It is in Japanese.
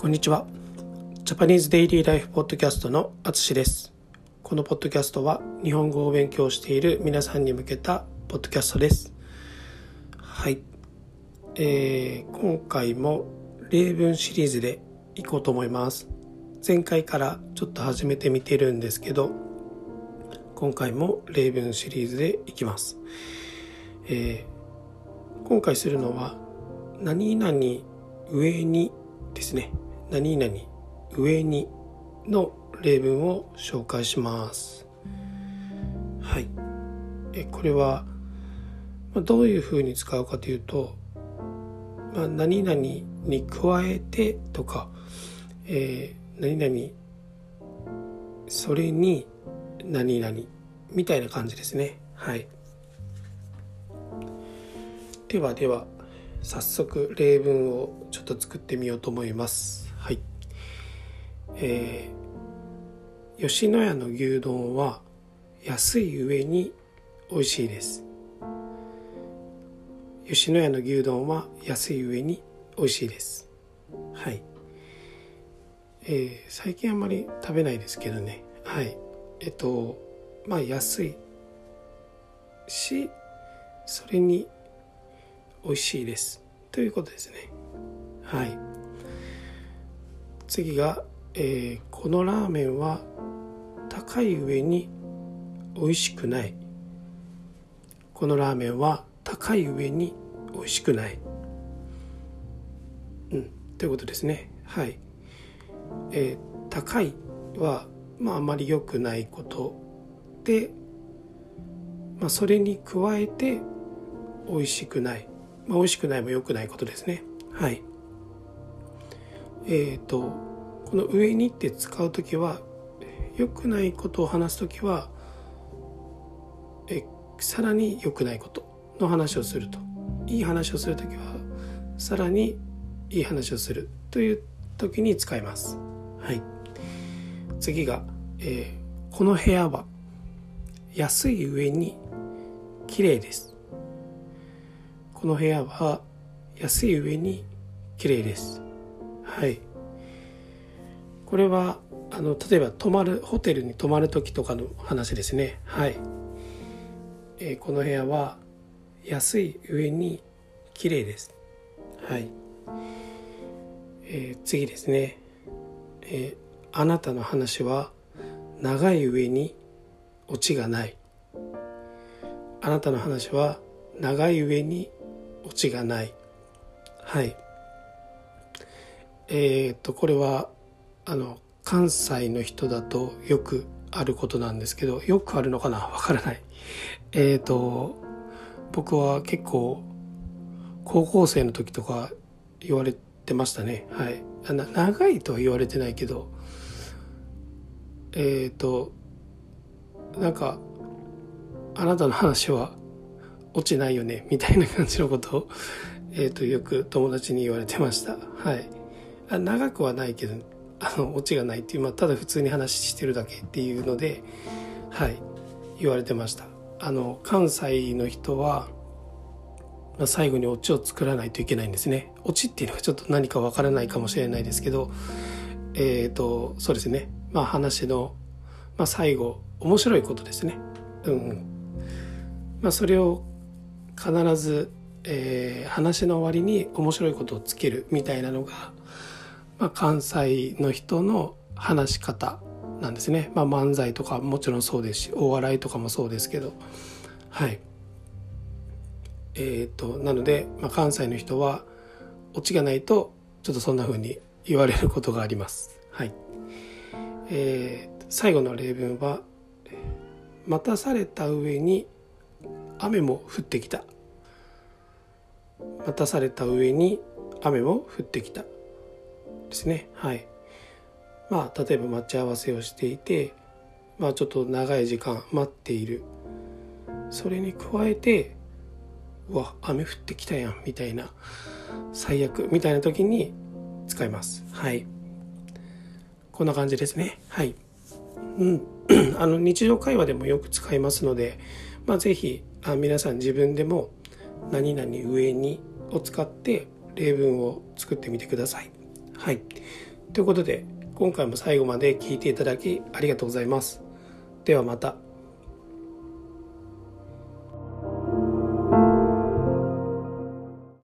こんにちは。ジャパニーズデイリーライフポッドキャストのあつしです。このポッドキャストは日本語を勉強している皆さんに向けたポッドキャストです。はい。えー、今回も例文シリーズでいこうと思います。前回からちょっと始めてみてるんですけど、今回も例文シリーズでいきます。えー、今回するのは何々上にですね何々上にの例文を紹介します。はい。えこれはどういうふうに使うかというと、まあ、何々に加えてとか、えー、何々それに何々みたいな感じですね。はい。ではでは早速例文をちょっと作ってみようと思います。はい。えー、吉野家の牛丼は安い上に美味しいです。吉野家の牛丼は安い上に美味しいです。はい。えー、最近あんまり食べないですけどね。はい。えっとまあ安いしそれに美味しいです。ということですね。はい。次が、えー、このラーメンは高い上に美味しくない。このラーメンは高い上に美味しくない。うんということですね。はい。えー、高いはまああまり良くないことで、まあ、それに加えて美味しくない。まあ、美味しくないも良くないことですね。はい。えっ、ー、と、この上にって使う時は、良くないことを話す時は、えさらに良くないことの話をすると。いい話をする時は、さらにいい話をするという時に使います。はい。次が、えー、この部屋は安い上に綺麗です。この部屋は安い上に綺麗ですはい。これはあの例えば泊まるホテルに泊まる時とかの話ですね。はい、えー、この部屋は安い上に綺麗です。はい、えー、次ですね、えー、あなたの話は長い上にオチがない。あなたの話は長い上にオチがない。はい。えー、っとこれはあの関西の人だとよくあることなんですけどよくあるのかな？わからない。えー、っと僕は結構高校生の時とか言われてましたね。はい。長いとは言われてないけどえっ、となんかあなたの話は落ちないよね？みたいな感じのことを、えーと、よく友達に言われてました。はい。長くはないけどあのオチがないっていう、まあ、ただ普通に話してるだけっていうのではい言われてました。あの関西の人は、まあ、最後にオチを作らないといけないんですね。オチっていうのがちょっと何かわからないかもしれないですけどえっ、ー、とそうですね。まあ話の、まあ、最後面白いことですね。うん。まあそれを必ず、えー、話の終わりに面白いことをつけるみたいなのが、まあ、関西の人の話し方なんですね、まあ、漫才とかもちろんそうですしお笑いとかもそうですけど。はい。えっ、ー、となので、まあ、関西の人はオチがないとちょっとそんな風に言われることがあります。はい。えー、最後の例文は「待たされた上に雨も降ってきた。待たされた上に雨も降ってきた。ですね。はい。まあ例えば待ち合わせをしていてまあちょっと長い時間待っている。それに加えてうわ雨降ってきたやんみたいな最悪みたいな時に使います。はい。こんな感じですね。はい。うん。あの日常会話でもよく使いますのでまあ是非あ皆さん自分でも何々上にを使って例文を作ってみてください。はいということで今回も最後まで聴いていただきありがとうございますではまた。